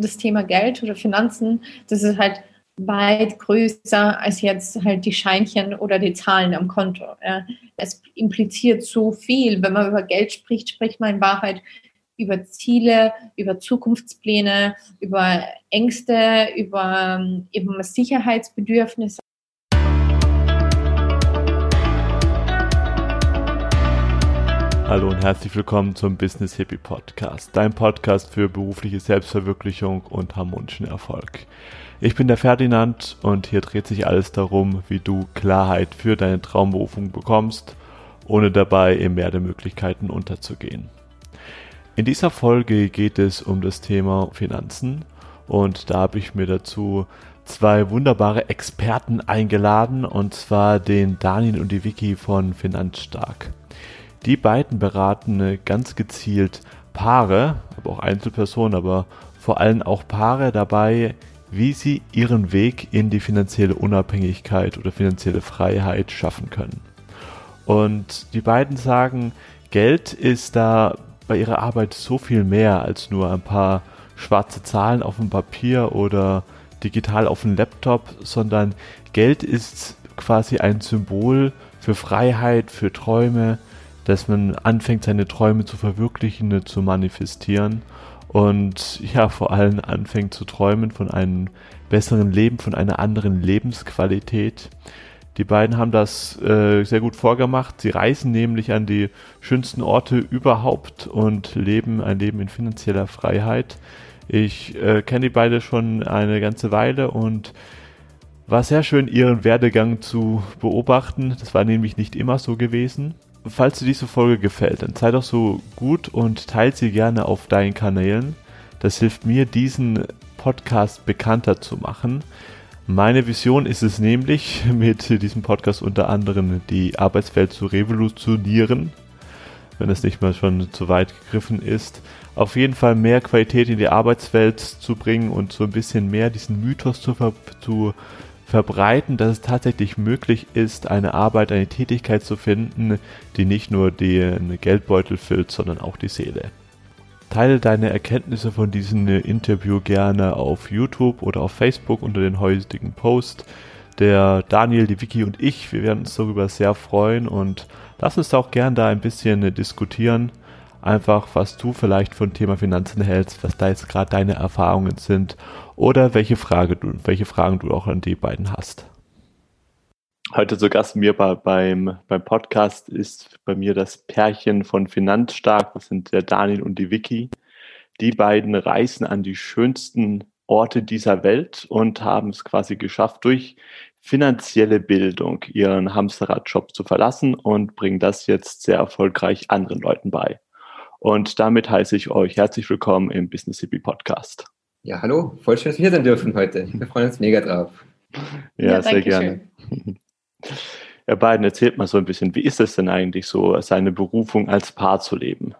das Thema Geld oder Finanzen, das ist halt weit größer als jetzt halt die Scheinchen oder die Zahlen am Konto. Ja. Es impliziert so viel. Wenn man über Geld spricht, spricht man in Wahrheit über Ziele, über Zukunftspläne, über Ängste, über ähm, eben Sicherheitsbedürfnisse. Hallo und herzlich willkommen zum Business Hippie Podcast, dein Podcast für berufliche Selbstverwirklichung und harmonischen Erfolg. Ich bin der Ferdinand und hier dreht sich alles darum, wie du Klarheit für deine Traumberufung bekommst, ohne dabei im Meer der Möglichkeiten unterzugehen. In dieser Folge geht es um das Thema Finanzen und da habe ich mir dazu zwei wunderbare Experten eingeladen und zwar den Daniel und die Vicky von Finanzstark. Die beiden beraten ganz gezielt Paare, aber auch Einzelpersonen, aber vor allem auch Paare dabei, wie sie ihren Weg in die finanzielle Unabhängigkeit oder finanzielle Freiheit schaffen können. Und die beiden sagen, Geld ist da bei ihrer Arbeit so viel mehr als nur ein paar schwarze Zahlen auf dem Papier oder digital auf dem Laptop, sondern Geld ist quasi ein Symbol für Freiheit, für Träume, dass man anfängt, seine Träume zu verwirklichen, zu manifestieren und ja, vor allem anfängt zu träumen von einem besseren Leben, von einer anderen Lebensqualität. Die beiden haben das äh, sehr gut vorgemacht. Sie reisen nämlich an die schönsten Orte überhaupt und leben ein Leben in finanzieller Freiheit. Ich äh, kenne die beiden schon eine ganze Weile und war sehr schön, ihren Werdegang zu beobachten. Das war nämlich nicht immer so gewesen. Falls dir diese Folge gefällt, dann sei doch so gut und teile sie gerne auf deinen Kanälen. Das hilft mir, diesen Podcast bekannter zu machen. Meine Vision ist es nämlich, mit diesem Podcast unter anderem die Arbeitswelt zu revolutionieren, wenn es nicht mal schon zu weit gegriffen ist. Auf jeden Fall mehr Qualität in die Arbeitswelt zu bringen und so ein bisschen mehr diesen Mythos zu, zu verbreiten, dass es tatsächlich möglich ist, eine Arbeit, eine Tätigkeit zu finden, die nicht nur den Geldbeutel füllt, sondern auch die Seele. Teile deine Erkenntnisse von diesem Interview gerne auf YouTube oder auf Facebook unter den heutigen Post. Der Daniel, die Vicky und ich, wir werden uns darüber sehr freuen und lass uns auch gerne da ein bisschen diskutieren. Einfach, was du vielleicht von Thema Finanzen hältst, was da jetzt gerade deine Erfahrungen sind oder welche Frage du, welche Fragen du auch an die beiden hast. Heute zu Gast mir bei, beim, beim Podcast ist bei mir das Pärchen von Finanzstark, das sind der Daniel und die Vicky. Die beiden reisen an die schönsten Orte dieser Welt und haben es quasi geschafft, durch finanzielle Bildung ihren Hamsterradjob zu verlassen und bringen das jetzt sehr erfolgreich anderen Leuten bei. Und damit heiße ich euch herzlich willkommen im Business Hippie Podcast. Ja, hallo, voll schön, dass wir hier sein dürfen heute. Wir freuen uns mega drauf. Ja, ja sehr gerne. Schön. Ihr beiden, erzählt mal so ein bisschen, wie ist es denn eigentlich so, seine Berufung als Paar zu leben?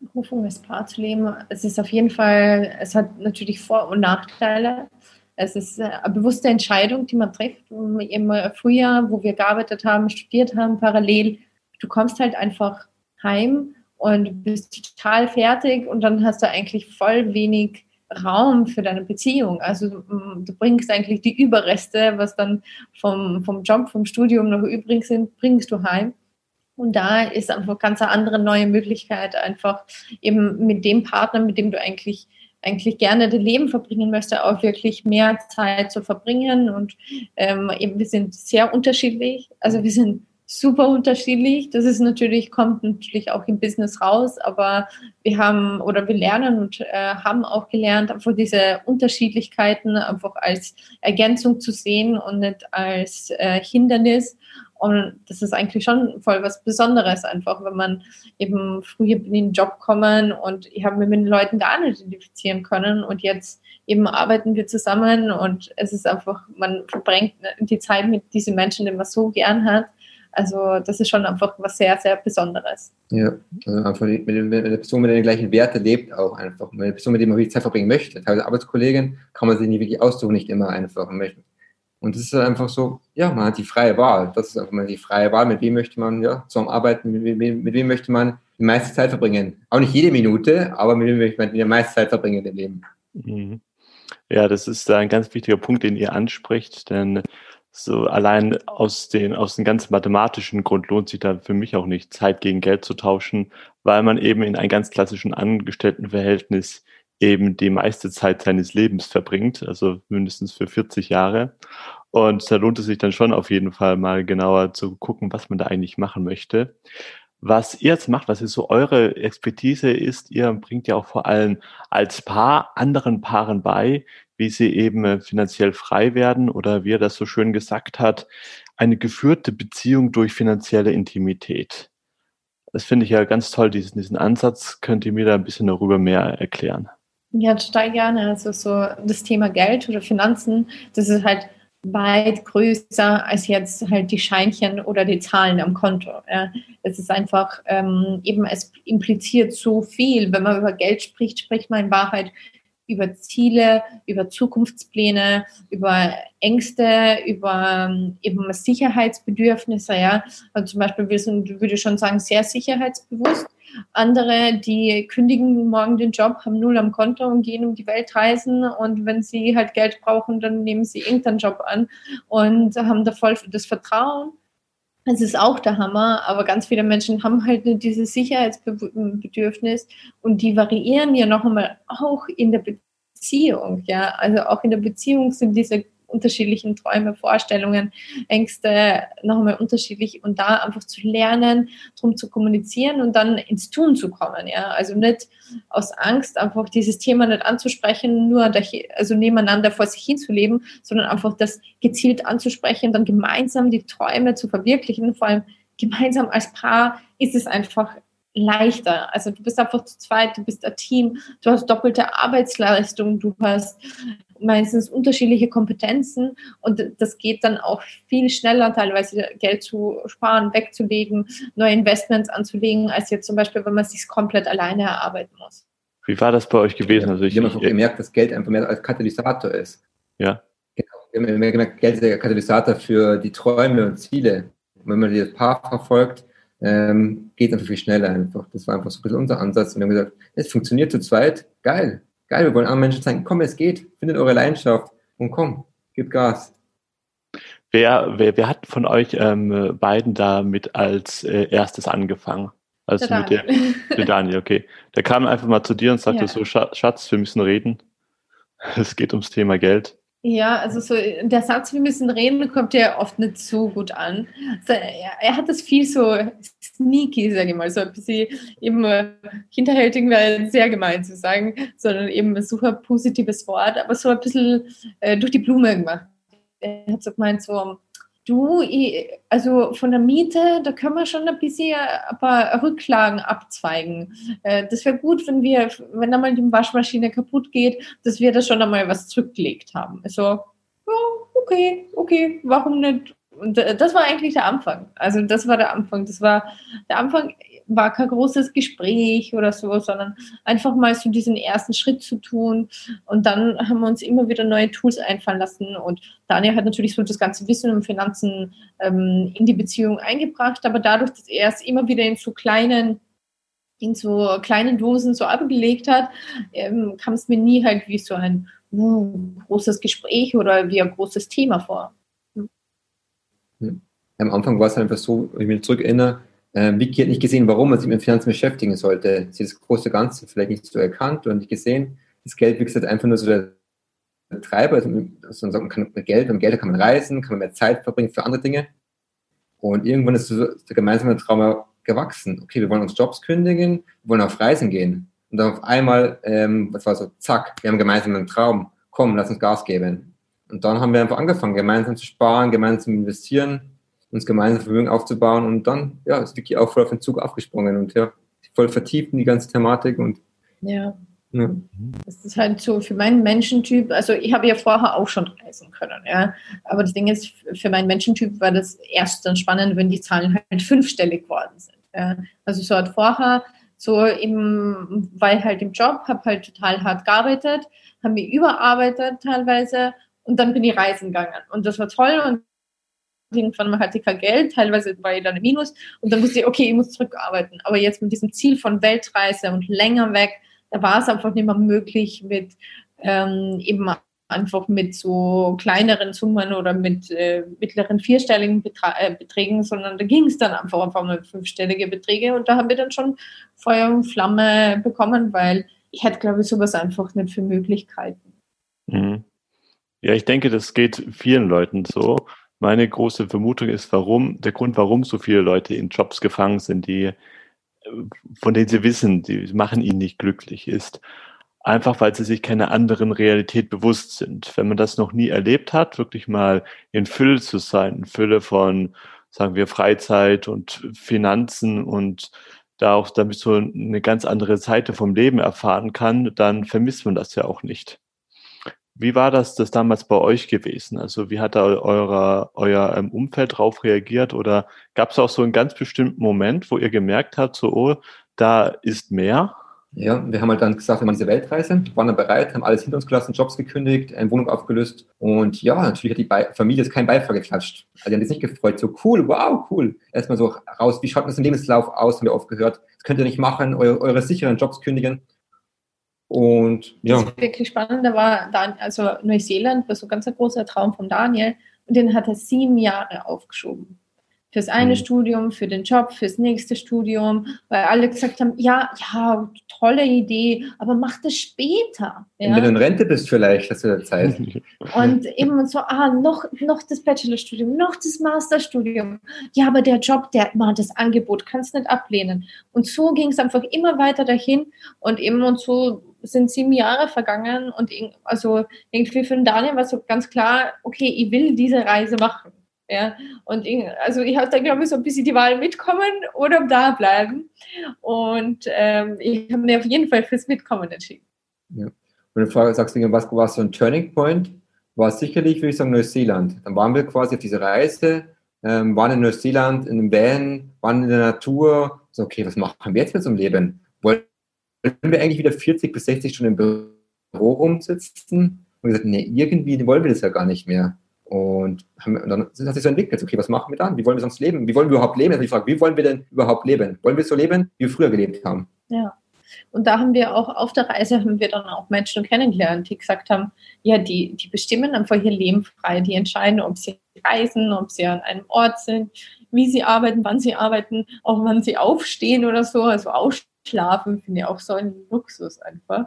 Berufung als Paar zu leben, es ist auf jeden Fall, es hat natürlich Vor- und Nachteile. Es ist eine bewusste Entscheidung, die man trifft. Immer früher, wo wir gearbeitet haben, studiert haben, parallel, du kommst halt einfach heim und bist total fertig und dann hast du eigentlich voll wenig Raum für deine Beziehung. Also mm, du bringst eigentlich die Überreste, was dann vom, vom Job, vom Studium noch übrig sind, bringst du heim. Und da ist einfach ganz eine andere neue Möglichkeit, einfach eben mit dem Partner, mit dem du eigentlich eigentlich gerne das Leben verbringen möchtest, auch wirklich mehr Zeit zu verbringen. Und ähm, eben, wir sind sehr unterschiedlich. Also wir sind super unterschiedlich. Das ist natürlich, kommt natürlich auch im Business raus, aber wir haben oder wir lernen und äh, haben auch gelernt, einfach diese Unterschiedlichkeiten einfach als Ergänzung zu sehen und nicht als äh, Hindernis. Und das ist eigentlich schon voll was Besonderes, einfach, wenn man eben früher in den Job kommen und ich habe mich mit den Leuten gar nicht identifizieren können und jetzt eben arbeiten wir zusammen und es ist einfach, man verbringt die Zeit mit diesen Menschen, die man so gern hat also das ist schon einfach was sehr, sehr Besonderes. Ja, also einfach mit, mit, mit einer Person, mit den gleichen Werten lebt auch einfach. Mit einer Person, mit der man wirklich Zeit verbringen möchte. Teilweise Arbeitskollegin kann man sich nicht wirklich aussuchen, nicht immer einfach möchte. Und das ist einfach so, ja, man hat die freie Wahl. Das ist einfach mal die freie Wahl, mit wem möchte man ja, zum Arbeiten, mit wem, mit wem möchte man die meiste Zeit verbringen. Auch nicht jede Minute, aber mit wem möchte man die meiste Zeit verbringen im Leben. Mhm. Ja, das ist ein ganz wichtiger Punkt, den ihr anspricht, denn so allein aus den, aus dem ganz mathematischen Grund lohnt sich da für mich auch nicht, Zeit gegen Geld zu tauschen, weil man eben in einem ganz klassischen Angestelltenverhältnis eben die meiste Zeit seines Lebens verbringt, also mindestens für 40 Jahre. Und da lohnt es sich dann schon auf jeden Fall mal genauer zu gucken, was man da eigentlich machen möchte. Was ihr jetzt macht, was ist so eure Expertise ist, ihr bringt ja auch vor allem als Paar anderen Paaren bei, wie sie eben äh, finanziell frei werden oder wie er das so schön gesagt hat, eine geführte Beziehung durch finanzielle Intimität. Das finde ich ja ganz toll, diesen, diesen Ansatz. Könnt ihr mir da ein bisschen darüber mehr erklären? Ja, total gerne. Also so das Thema Geld oder Finanzen, das ist halt weit größer als jetzt halt die Scheinchen oder die Zahlen am Konto. Ja. Es ist einfach ähm, eben, es impliziert so viel. Wenn man über Geld spricht, spricht man in Wahrheit über Ziele, über Zukunftspläne, über Ängste, über eben Sicherheitsbedürfnisse. Ja. Also zum Beispiel, wir sind, würde ich schon sagen, sehr sicherheitsbewusst. Andere, die kündigen morgen den Job, haben null am Konto und gehen um die Welt reisen. Und wenn sie halt Geld brauchen, dann nehmen sie irgendeinen Job an und haben da voll das Vertrauen. Es ist auch der Hammer, aber ganz viele Menschen haben halt nur dieses Sicherheitsbedürfnis und die variieren ja noch einmal auch in der Beziehung. Ja, also auch in der Beziehung sind diese unterschiedlichen Träume, Vorstellungen, Ängste nochmal unterschiedlich und da einfach zu lernen, drum zu kommunizieren und dann ins Tun zu kommen. Ja, also nicht aus Angst einfach dieses Thema nicht anzusprechen, nur also nebeneinander vor sich hinzuleben, sondern einfach das gezielt anzusprechen, dann gemeinsam die Träume zu verwirklichen, vor allem gemeinsam als Paar ist es einfach leichter. Also du bist einfach zu zweit, du bist ein Team, du hast doppelte Arbeitsleistung, du hast meistens unterschiedliche Kompetenzen und das geht dann auch viel schneller, teilweise Geld zu sparen, wegzulegen, neue Investments anzulegen, als jetzt zum Beispiel, wenn man es sich komplett alleine erarbeiten muss. Wie war das bei euch gewesen? Also ich, habe auch gemerkt, dass Geld einfach mehr als Katalysator ist. Ja. Genau. Wir haben gemerkt, Geld ist der Katalysator für die Träume und Ziele. Und wenn man das Paar verfolgt, ähm, geht einfach viel schneller einfach. Das war einfach so ein bisschen unser Ansatz. Und wir haben gesagt, es funktioniert zu zweit, geil, geil, wir wollen anderen Menschen zeigen, komm, es geht, findet eure Leidenschaft und komm, gib Gas. Wer, wer, wer hat von euch ähm, beiden damit als äh, erstes angefangen? Also der mit Daniel. der, der Daniel, okay. Der kam einfach mal zu dir und sagte ja. so, Schatz, wir müssen reden. Es geht ums Thema Geld. Ja, also so der Satz, wir müssen reden, kommt ja oft nicht so gut an. Also er, er, hat das viel so sneaky, sage ich mal, so ein bisschen eben hinterhältig wäre sehr gemein zu sagen, sondern eben ein super positives Wort, aber so ein bisschen äh, durch die Blume gemacht. Er hat so gemeint, so, Du, also von der Miete, da können wir schon ein bisschen ein paar Rücklagen abzweigen. Äh, das wäre gut, wenn wir, wenn einmal die Waschmaschine kaputt geht, dass wir da schon einmal was zurückgelegt haben. Also, ja, okay, okay, warum nicht? Und äh, das war eigentlich der Anfang. Also das war der Anfang. Das war der Anfang war kein großes Gespräch oder so, sondern einfach mal so diesen ersten Schritt zu tun. Und dann haben wir uns immer wieder neue Tools einfallen lassen. Und Daniel hat natürlich so das ganze Wissen um Finanzen ähm, in die Beziehung eingebracht, aber dadurch, dass er es immer wieder in so kleinen in so kleinen Dosen so abgelegt hat, ähm, kam es mir nie halt wie so ein uh, großes Gespräch oder wie ein großes Thema vor. Hm. Am Anfang war es einfach so, ich mich zurück erinnere, äh, Vicky hat nicht gesehen, warum man sich mit Finanzen beschäftigen sollte. Sie hat das große Ganze vielleicht nicht so erkannt und nicht gesehen. Das Geld, wie gesagt, einfach nur so der Treiber. Also, also man kann mit Geld, mit Geld kann man reisen, kann man mehr Zeit verbringen für andere Dinge. Und irgendwann ist so der gemeinsame Traum gewachsen. Okay, wir wollen uns Jobs kündigen, wir wollen auf Reisen gehen. Und dann auf einmal, ähm, was war so, zack, wir haben gemeinsam einen Traum. Komm, lass uns Gas geben. Und dann haben wir einfach angefangen, gemeinsam zu sparen, gemeinsam zu investieren uns gemeinsam Vermögen aufzubauen. Und dann ja, ist Vicky auch voll auf den Zug aufgesprungen und ja, voll vertieft in die ganze Thematik. Und, ja. ja. Das ist halt so für meinen Menschentyp, also ich habe ja vorher auch schon reisen können, ja. Aber das Ding ist, für meinen Menschentyp war das erst dann spannend, wenn die Zahlen halt fünfstellig geworden sind. Ja. Also so hat vorher so eben, weil halt im Job, habe halt total hart gearbeitet, habe mich überarbeitet teilweise und dann bin ich reisen gegangen. Und das war toll und irgendwann hatte ich kein Geld, teilweise war ich dann im Minus und dann wusste ich, okay, ich muss zurückarbeiten. Aber jetzt mit diesem Ziel von Weltreise und länger weg, da war es einfach nicht mehr möglich mit ähm, eben einfach mit so kleineren Summen oder mit äh, mittleren vierstelligen Betra äh, Beträgen, sondern da ging es dann einfach auf einmal fünfstellige Beträge und da haben wir dann schon Feuer und Flamme bekommen, weil ich hätte, glaube ich, sowas einfach nicht für Möglichkeiten. Mhm. Ja, ich denke, das geht vielen Leuten so. Meine große Vermutung ist, warum, der Grund, warum so viele Leute in Jobs gefangen sind, die, von denen sie wissen, die machen ihn nicht glücklich, ist einfach, weil sie sich keiner anderen Realität bewusst sind. Wenn man das noch nie erlebt hat, wirklich mal in Fülle zu sein, in Fülle von, sagen wir, Freizeit und Finanzen und da auch damit so eine ganz andere Seite vom Leben erfahren kann, dann vermisst man das ja auch nicht. Wie war das, das damals bei euch gewesen? Also wie hat da euer, euer ähm, Umfeld darauf reagiert? Oder gab es auch so einen ganz bestimmten Moment, wo ihr gemerkt habt, so, oh, da ist mehr? Ja, wir haben halt dann gesagt, wir machen diese Weltreise, waren dann bereit, haben alles hinter uns gelassen, Jobs gekündigt, eine Wohnung aufgelöst und ja, natürlich hat die Be Familie jetzt keinen Beifall geklatscht. Also die haben sich nicht gefreut, so cool, wow, cool. Erstmal so raus, wie schaut das im Lebenslauf aus, haben wir oft gehört. Das könnt ihr nicht machen, eure, eure sicheren Jobs kündigen. Und ja. Das ist wirklich spannend. Da war Dan also Neuseeland war so ganz ein großer Traum von Daniel und den hat er sieben Jahre aufgeschoben. Fürs eine mhm. Studium, für den Job, fürs nächste Studium, weil alle gesagt haben, ja, ja, tolle Idee, aber mach das später. Ja? Wenn du in Rente bist vielleicht, hast du Zeit. Und eben so, ah, noch, noch das Bachelorstudium, noch das Masterstudium. Ja, aber der Job, der mal das Angebot, kannst nicht ablehnen. Und so ging es einfach immer weiter dahin und eben und so sind sieben Jahre vergangen und also irgendwie für den Daniel war so ganz klar, okay, ich will diese Reise machen. Ja, und ich, also ich habe da, glaube ich, so ein bisschen die Wahl mitkommen oder da bleiben. Und ähm, ich habe mir auf jeden Fall fürs Mitkommen entschieden. Ja. Wenn du fragst, sagst, was war so ein Turning Point? War sicherlich, würde ich sagen, Neuseeland. Dann waren wir quasi auf dieser Reise, ähm, waren in Neuseeland in einem Van, waren in der Natur. So, okay, was machen wir jetzt mit unserem Leben? Wollen wir eigentlich wieder 40 bis 60 Stunden im Büro rumsitzen? Und gesagt, nee, irgendwie wollen wir das ja gar nicht mehr. Und, haben, und dann hat sich so entwickelt, okay, was machen wir dann? Wie wollen wir sonst leben? Wie wollen wir überhaupt leben? Also die Frage, wie wollen wir denn überhaupt leben? Wollen wir so leben, wie wir früher gelebt haben? Ja. Und da haben wir auch auf der Reise haben wir dann auch Menschen kennengelernt, die gesagt haben, ja, die, die bestimmen einfach ihr Leben frei, die entscheiden, ob sie reisen, ob sie an einem Ort sind, wie sie arbeiten, wann sie arbeiten, auch wann sie aufstehen oder so, also aufstehen Schlafen finde ich auch so ein Luxus einfach.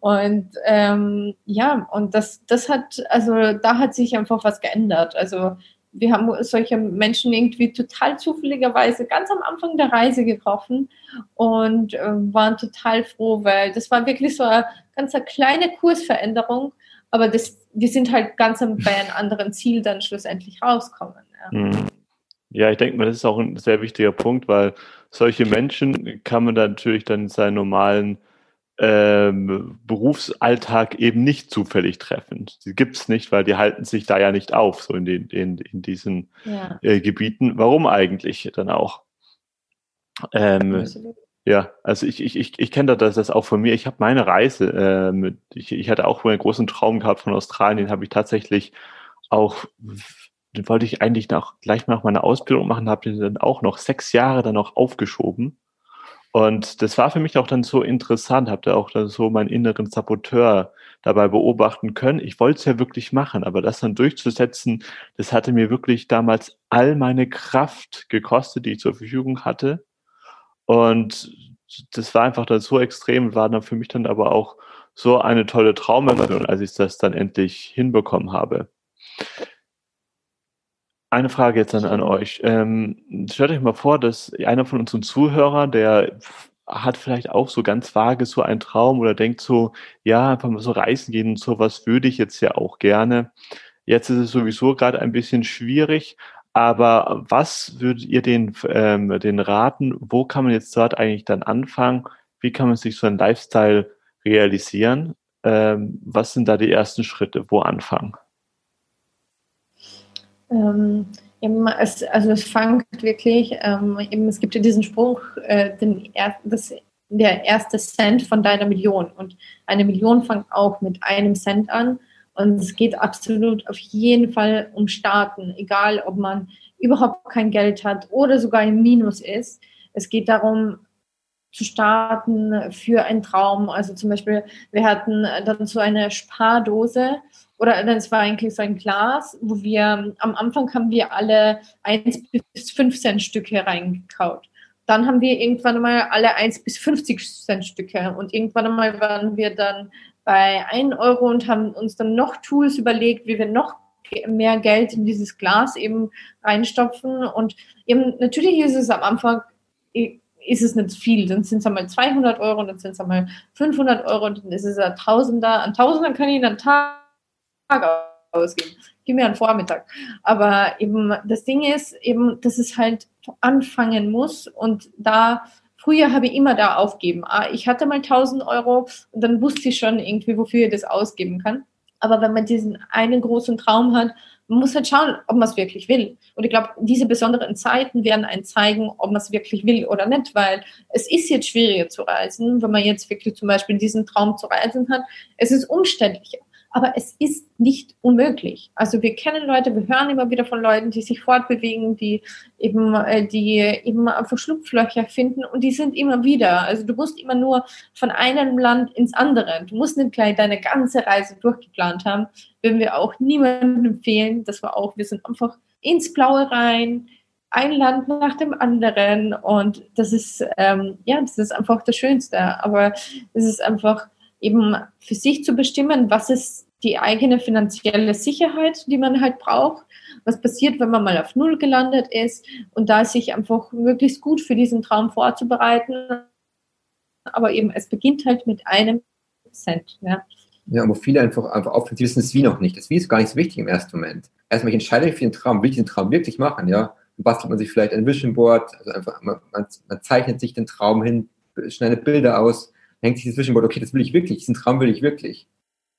Und ähm, ja, und das, das hat, also da hat sich einfach was geändert. Also wir haben solche Menschen irgendwie total zufälligerweise ganz am Anfang der Reise getroffen und äh, waren total froh, weil das war wirklich so eine ganz eine kleine Kursveränderung, aber das, wir sind halt ganz bei einem anderen Ziel dann schlussendlich rauskommen. Ja, mhm. ja ich denke mal, das ist auch ein sehr wichtiger Punkt, weil solche Menschen kann man dann natürlich dann in seinen normalen ähm, Berufsalltag eben nicht zufällig treffen. Die gibt es nicht, weil die halten sich da ja nicht auf, so in, den, in, in diesen ja. äh, Gebieten. Warum eigentlich dann auch? Ähm, ja, also ich, ich, ich, ich kenne das, das auch von mir. Ich habe meine Reise, ähm, ich, ich hatte auch einen großen Traum gehabt von Australien, den habe ich tatsächlich auch den wollte ich eigentlich noch gleich nach meiner Ausbildung machen, habe den dann auch noch sechs Jahre dann noch aufgeschoben. Und das war für mich auch dann so interessant, habe da auch dann so meinen inneren Saboteur dabei beobachten können. Ich wollte es ja wirklich machen, aber das dann durchzusetzen, das hatte mir wirklich damals all meine Kraft gekostet, die ich zur Verfügung hatte. Und das war einfach dann so extrem, war dann für mich dann aber auch so eine tolle Traumerfüllung, als ich das dann endlich hinbekommen habe. Eine Frage jetzt an, an euch. Ähm, stellt euch mal vor, dass einer von unseren Zuhörern, der hat vielleicht auch so ganz vage so einen Traum oder denkt so, ja, einfach mal so reisen gehen und sowas würde ich jetzt ja auch gerne. Jetzt ist es sowieso gerade ein bisschen schwierig, aber was würdet ihr den, ähm, den raten? Wo kann man jetzt dort eigentlich dann anfangen? Wie kann man sich so ein Lifestyle realisieren? Ähm, was sind da die ersten Schritte? Wo anfangen? Ähm, es, also es fängt wirklich, ähm, eben, es gibt ja diesen Spruch, äh, den er, das, der erste Cent von deiner Million. Und eine Million fängt auch mit einem Cent an. Und es geht absolut auf jeden Fall um Starten, egal ob man überhaupt kein Geld hat oder sogar im Minus ist. Es geht darum, zu starten für einen Traum. Also zum Beispiel, wir hatten dann so eine Spardose oder das war eigentlich so ein Glas, wo wir am Anfang haben wir alle 1 bis 5 Cent Stücke reingekaut. Dann haben wir irgendwann mal alle 1 bis 50 Cent Stücke und irgendwann mal waren wir dann bei 1 Euro und haben uns dann noch Tools überlegt, wie wir noch mehr Geld in dieses Glas eben reinstopfen. Und eben natürlich ist es am Anfang ist es nicht viel. Dann sind es einmal 200 Euro, dann sind es einmal 500 Euro, und dann ist es ein Tausender. An Tausender kann ich einen Tag ausgeben. Gib mir einen Vormittag. Aber eben das Ding ist eben, dass es halt anfangen muss und da Früher habe ich immer da aufgeben. Ah, ich hatte mal 1000 Euro und dann wusste ich schon irgendwie, wofür ich das ausgeben kann. Aber wenn man diesen einen großen Traum hat, man muss halt schauen, ob man es wirklich will. Und ich glaube, diese besonderen Zeiten werden einen zeigen, ob man es wirklich will oder nicht, weil es ist jetzt schwieriger zu reisen, wenn man jetzt wirklich zum Beispiel diesen Traum zu reisen hat. Es ist umständlicher aber es ist nicht unmöglich. Also wir kennen Leute, wir hören immer wieder von Leuten, die sich fortbewegen, die eben, äh, die eben einfach Schlupflöcher finden und die sind immer wieder. Also du musst immer nur von einem Land ins andere. Du musst nicht gleich deine ganze Reise durchgeplant haben. Würden wir auch niemandem empfehlen. Das war auch, wir sind einfach ins Blaue rein, ein Land nach dem anderen und das ist, ähm, ja, das ist einfach das Schönste. Aber es ist einfach, eben für sich zu bestimmen, was ist die eigene finanzielle Sicherheit, die man halt braucht, was passiert, wenn man mal auf Null gelandet ist und da sich einfach möglichst gut für diesen Traum vorzubereiten. Aber eben, es beginnt halt mit einem Cent. Ja. Ja, wo viele einfach, einfach aufhören, sie wissen das Wie noch nicht. Das Wie ist gar nicht so wichtig im ersten Moment. Erstmal, ich entscheide mich für den Traum, will ich den Traum wirklich machen, ja. Dann bastelt man sich vielleicht ein Vision Board, also einfach, man, man, man zeichnet sich den Traum hin, schneidet Bilder aus, hängt sich das Zwischenwort, okay, das will ich wirklich, diesen Traum will ich wirklich.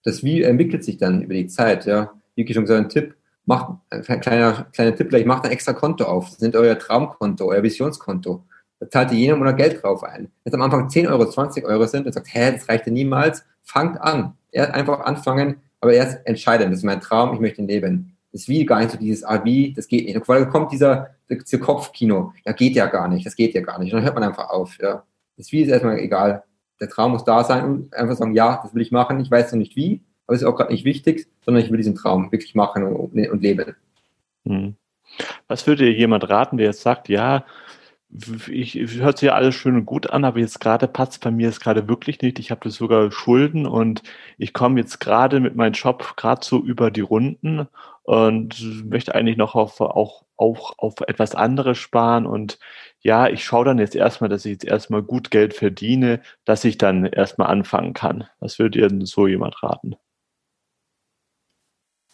Das Wie entwickelt sich dann über die Zeit, ja. Wie schon gesagt, ein Tipp, macht, ein kleiner, kleiner Tipp gleich, macht ein extra Konto auf. Das sind euer Traumkonto, euer Visionskonto. Da zahlt ihr jeden Monat Geld drauf ein. Wenn es am Anfang 10 Euro, 20 Euro sind und sagt, hä, das reicht ja niemals, fangt an. Erst einfach anfangen, aber erst entscheiden, das ist mein Traum, ich möchte ihn leben. Das wie gar nicht so dieses, ah, wie, das geht nicht. Dann kommt dieser, dieser Kopfkino, ja, geht ja gar nicht, das geht ja gar nicht. Und dann hört man einfach auf, ja. Das Wie ist erstmal egal der Traum muss da sein und einfach sagen, ja, das will ich machen, ich weiß noch nicht wie, aber es ist auch gerade nicht wichtig, sondern ich will diesen Traum wirklich machen und, und leben. Hm. Was würde dir jemand raten, der jetzt sagt, ja, ich, ich hört sich ja alles schön und gut an, aber jetzt gerade passt bei mir jetzt gerade wirklich nicht. Ich habe sogar Schulden und ich komme jetzt gerade mit meinem Job gerade so über die Runden und möchte eigentlich noch auf, auch, auch auf etwas anderes sparen und ja, ich schaue dann jetzt erstmal, dass ich jetzt erstmal gut Geld verdiene, dass ich dann erstmal anfangen kann. Was würde ihr denn so jemand raten?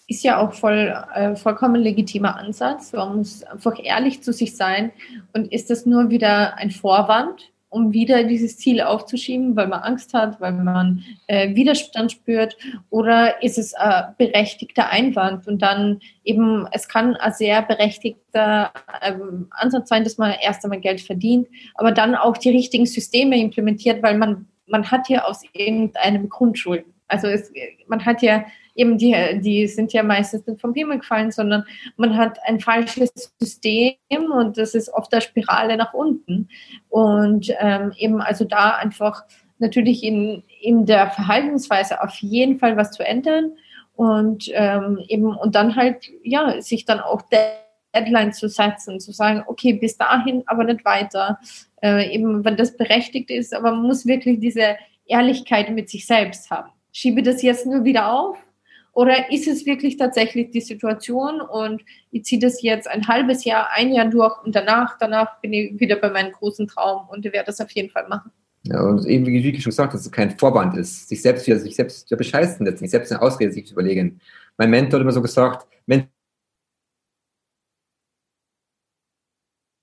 Ist ja auch voll, äh, vollkommen legitimer Ansatz. Man muss einfach ehrlich zu sich sein. Und ist das nur wieder ein Vorwand, um wieder dieses Ziel aufzuschieben, weil man Angst hat, weil man äh, Widerstand spürt? Oder ist es ein berechtigter Einwand? Und dann eben, es kann ein sehr berechtigter ähm, Ansatz sein, dass man erst einmal Geld verdient, aber dann auch die richtigen Systeme implementiert, weil man, man hat ja aus irgendeinem Grund Schulden. Also es, man hat ja eben die, die sind ja meistens nicht vom Himmel gefallen, sondern man hat ein falsches System und das ist oft eine Spirale nach unten. Und ähm, eben also da einfach natürlich in, in der Verhaltensweise auf jeden Fall was zu ändern und ähm, eben und dann halt ja sich dann auch Deadline zu setzen, zu sagen, okay, bis dahin, aber nicht weiter. Äh, eben, wenn das berechtigt ist, aber man muss wirklich diese Ehrlichkeit mit sich selbst haben. Schiebe das jetzt nur wieder auf oder ist es wirklich tatsächlich die Situation und ich ziehe das jetzt ein halbes Jahr, ein Jahr durch und danach, danach bin ich wieder bei meinem großen Traum und ich werde das auf jeden Fall machen. Ja, und eben, wie Vicky schon gesagt dass es kein Vorwand ist, sich selbst wieder, sich selbst wieder bescheißen letztlich, sich selbst eine Ausrede sich zu überlegen. Mein Mentor hat immer so gesagt, wenn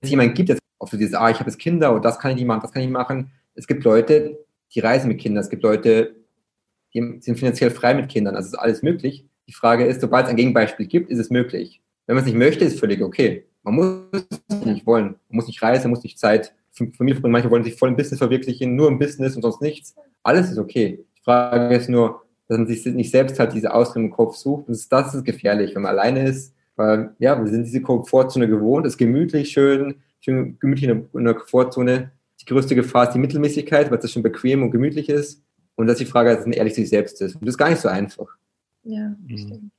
es jemanden gibt, der auf so dieses, ah, ich habe jetzt Kinder und das kann ich nicht machen, das kann ich nicht machen. Es gibt Leute, die reisen mit Kindern, es gibt Leute, die sind finanziell frei mit Kindern. Also ist alles möglich. Die Frage ist, sobald es ein Gegenbeispiel gibt, ist es möglich. Wenn man es nicht möchte, ist völlig okay. Man muss es nicht wollen. Man muss nicht reisen, man muss nicht Zeit Familie verbringen. Manche wollen sich voll im Business verwirklichen, nur im Business und sonst nichts. Alles ist okay. Die Frage ist nur, dass man sich nicht selbst halt diese Ausreden im Kopf sucht. Das ist, das ist gefährlich, wenn man alleine ist. Weil, ja, wir sind diese Komfortzone gewohnt, ist gemütlich, schön, schön gemütlich in der, Komfortzone die größte Gefahr ist die Mittelmäßigkeit, weil das schon bequem und gemütlich ist. Und dass die Frage, dass man ehrlich zu sich selbst ist. Und das ist gar nicht so einfach. Ja, Mhm. stimmt.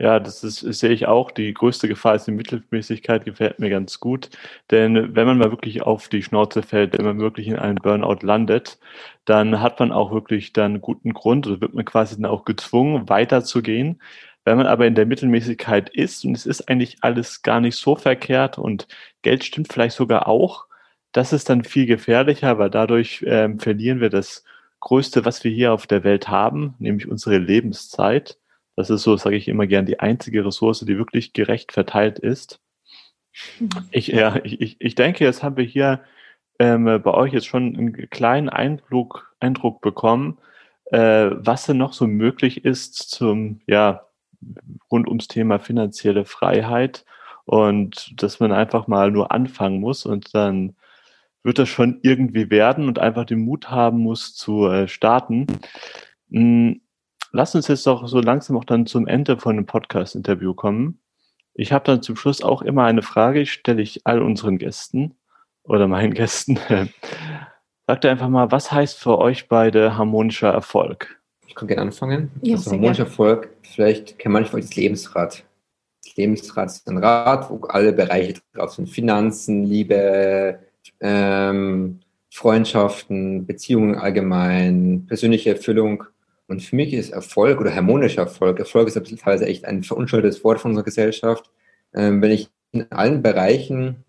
Ja, das ist, sehe ich auch. Die größte Gefahr ist die Mittelmäßigkeit, gefällt mir ganz gut. Denn wenn man mal wirklich auf die Schnauze fällt, wenn man wirklich in einen Burnout landet, dann hat man auch wirklich dann guten Grund oder wird man quasi dann auch gezwungen, weiterzugehen. Wenn man aber in der Mittelmäßigkeit ist und es ist eigentlich alles gar nicht so verkehrt und Geld stimmt vielleicht sogar auch, das ist dann viel gefährlicher, weil dadurch ähm, verlieren wir das Größte, was wir hier auf der Welt haben, nämlich unsere Lebenszeit. Das ist so, sage ich immer gern, die einzige Ressource, die wirklich gerecht verteilt ist. Mhm. Ich, ja, ich, ich, ich denke, jetzt haben wir hier ähm, bei euch jetzt schon einen kleinen Eindruck, Eindruck bekommen, äh, was denn noch so möglich ist zum, ja, rund ums Thema finanzielle Freiheit und dass man einfach mal nur anfangen muss und dann wird das schon irgendwie werden und einfach den Mut haben muss zu äh, starten. Hm, lass uns jetzt doch so langsam auch dann zum Ende von dem Podcast-Interview kommen. Ich habe dann zum Schluss auch immer eine Frage, die stelle ich all unseren Gästen oder meinen Gästen. Sagt einfach mal, was heißt für euch beide harmonischer Erfolg? Ich kann gerne anfangen. Ja, also harmonischer Erfolg, vielleicht kennt manche von euch das Lebensrad. Das Lebensrad ist ein Rad, wo alle Bereiche drauf sind. Finanzen, Liebe, ähm, Freundschaften, Beziehungen allgemein, persönliche Erfüllung. Und für mich ist Erfolg oder harmonischer Erfolg, Erfolg ist teilweise echt ein verunschuldetes Wort von unserer Gesellschaft, ähm, wenn ich in allen Bereichen,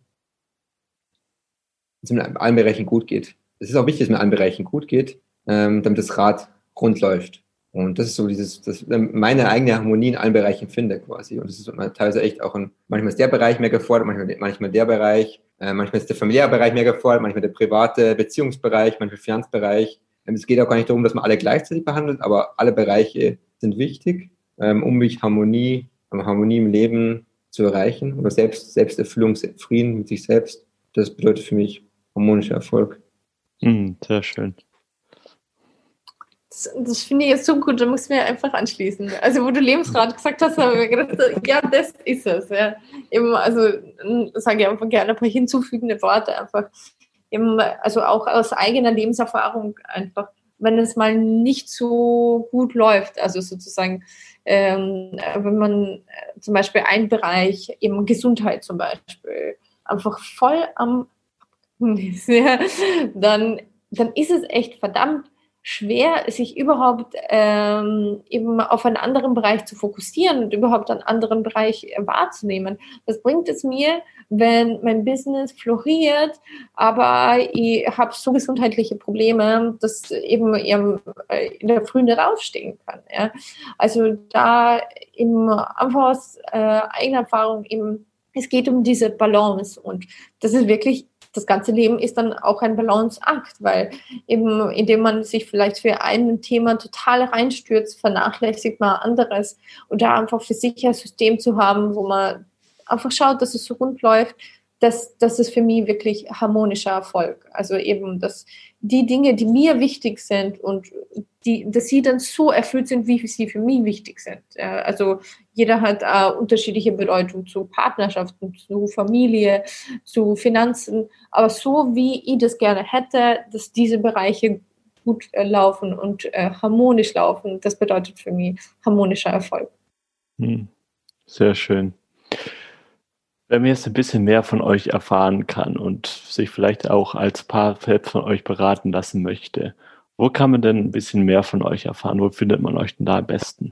es in allen Bereichen gut geht. Es ist auch wichtig, dass es in allen Bereichen gut geht, ähm, damit das Rad rund läuft. Und das ist so dieses, das, meine eigene Harmonie in allen Bereichen finde quasi. Und das ist teilweise echt auch ein, manchmal ist der Bereich mehr gefordert, manchmal, manchmal der Bereich, äh, manchmal ist der familiäre Bereich mehr gefordert, manchmal der private Beziehungsbereich, manchmal Finanzbereich. Ähm, es geht auch gar nicht darum, dass man alle gleichzeitig behandelt, aber alle Bereiche sind wichtig, ähm, um mich Harmonie, Harmonie im Leben zu erreichen oder selbst, Selbsterfüllung, Frieden mit sich selbst. Das bedeutet für mich harmonischer Erfolg. Hm, sehr schön. Das, das finde ich jetzt so gut, da muss ich mir einfach anschließen. Also, wo du Lebensrat gesagt hast, habe ich mir gedacht, ja, das ist es. Ja. Eben, also, sage ich einfach gerne ein paar hinzufügende Worte, einfach, eben, also auch aus eigener Lebenserfahrung einfach, wenn es mal nicht so gut läuft, also sozusagen, ähm, wenn man äh, zum Beispiel einen Bereich, eben Gesundheit zum Beispiel, einfach voll am ja, dann, dann ist es echt verdammt schwer, sich überhaupt ähm, eben auf einen anderen Bereich zu fokussieren und überhaupt einen anderen Bereich wahrzunehmen. Was bringt es mir, wenn mein Business floriert, aber ich habe so gesundheitliche Probleme, dass eben in der Früh nicht aufstehen kann. Ja? Also da eben einfach aus äh, eigener Erfahrung eben, es geht um diese Balance und das ist wirklich das ganze Leben ist dann auch ein Balanceakt, weil eben indem man sich vielleicht für ein Thema total reinstürzt, vernachlässigt man anderes. Und da einfach für sich ein System zu haben, wo man einfach schaut, dass es so rund läuft, das, das ist für mich wirklich harmonischer Erfolg. Also eben, dass die Dinge, die mir wichtig sind und die, dass sie dann so erfüllt sind, wie sie für mich wichtig sind. Also jeder hat eine unterschiedliche Bedeutung zu Partnerschaften, zu Familie, zu Finanzen, aber so wie ich das gerne hätte, dass diese Bereiche gut laufen und harmonisch laufen, das bedeutet für mich harmonischer Erfolg. Hm. Sehr schön. Wenn man jetzt ein bisschen mehr von euch erfahren kann und sich vielleicht auch als Paar selbst von euch beraten lassen möchte, wo kann man denn ein bisschen mehr von euch erfahren? Wo findet man euch denn da am besten?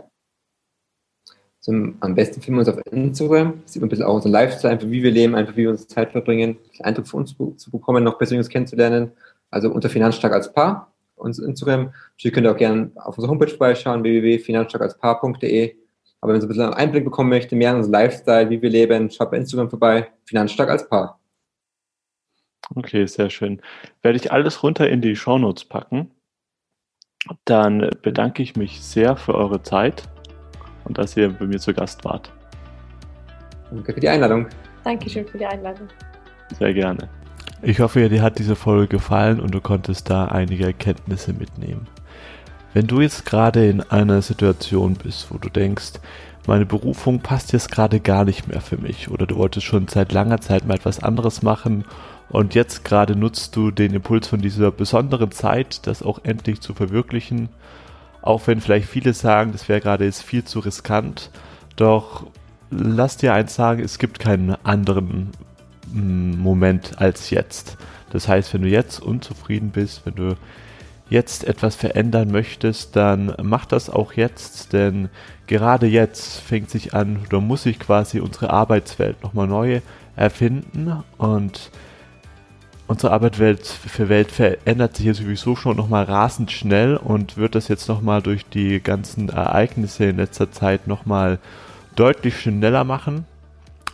Zum, am besten finden wir uns auf Instagram. Sieht man ein bisschen auch unser Lifestyle, einfach wie wir leben, einfach wie wir unsere Zeit verbringen, einen Eindruck von uns zu bekommen, noch persönlich kennenzulernen. Also unter Finanzstark als Paar, unser Instagram. Natürlich könnt ihr auch gerne auf unserer Homepage vorbeischauen, www.finanzstarkalspaar.de. Aber wenn ihr ein bisschen einen Einblick bekommen möchte, mehr in unseren Lifestyle, wie wir leben, schaut bei Instagram vorbei. Finanzstark als Paar. Okay, sehr schön. Werde ich alles runter in die Shownotes packen. Dann bedanke ich mich sehr für eure Zeit und dass ihr bei mir zu Gast wart. Danke für die Einladung. Dankeschön für die Einladung. Sehr gerne. Ich hoffe, dir hat diese Folge gefallen und du konntest da einige Erkenntnisse mitnehmen. Wenn du jetzt gerade in einer Situation bist, wo du denkst, meine Berufung passt jetzt gerade gar nicht mehr für mich oder du wolltest schon seit langer Zeit mal etwas anderes machen Und jetzt gerade nutzt du den Impuls von dieser besonderen Zeit, das auch endlich zu verwirklichen. Auch wenn vielleicht viele sagen, das wäre gerade jetzt viel zu riskant. Doch lass dir eins sagen, es gibt keinen anderen mm, Moment als jetzt. Das heißt, wenn du jetzt unzufrieden bist, wenn du jetzt etwas verändern möchtest, dann mach das auch jetzt, denn gerade jetzt fängt sich an, oder muss sich quasi unsere Arbeitswelt nochmal neu erfinden und unsere Arbeitswelt für Welt verändert sich ja sowieso schon nochmal rasend schnell und wird das jetzt nochmal durch die ganzen Ereignisse in letzter Zeit nochmal deutlich schneller machen.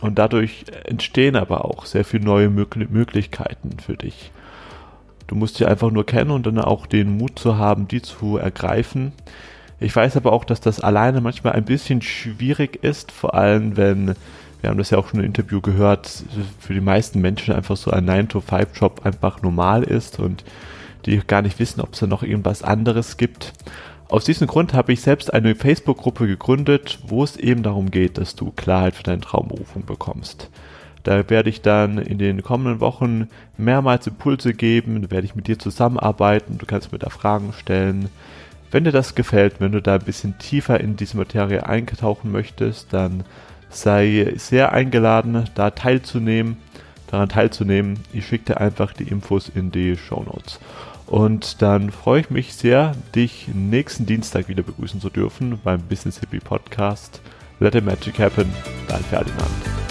Und dadurch entstehen aber auch sehr viele neue Möglichkeiten für dich. Du musst sie einfach nur kennen und dann auch den Mut zu haben, die zu ergreifen. Ich weiß aber auch, dass das alleine manchmal ein bisschen schwierig ist, vor allem wenn, wir haben das ja auch schon im Interview gehört, für die meisten Menschen einfach so ein 9-to-5-Job einfach normal ist und die gar nicht wissen, ob es da noch irgendwas anderes gibt. Aus diesem Grund habe ich selbst eine Facebook-Gruppe gegründet, wo es eben darum geht, dass du Klarheit für deine Traumberufung bekommst. Da werde ich dann in den kommenden Wochen mehrmals Impulse geben, da werde ich mit dir zusammenarbeiten, du kannst mir da Fragen stellen. Wenn dir das gefällt, wenn du da ein bisschen tiefer in diese Materie eingetauchen möchtest, dann sei sehr eingeladen, da teilzunehmen, daran teilzunehmen. Ich schicke dir einfach die Infos in die Show Notes. Und dann freue ich mich sehr, dich nächsten Dienstag wieder begrüßen zu dürfen beim Business Hippie Podcast. Let the Magic Happen, dein Ferdinand.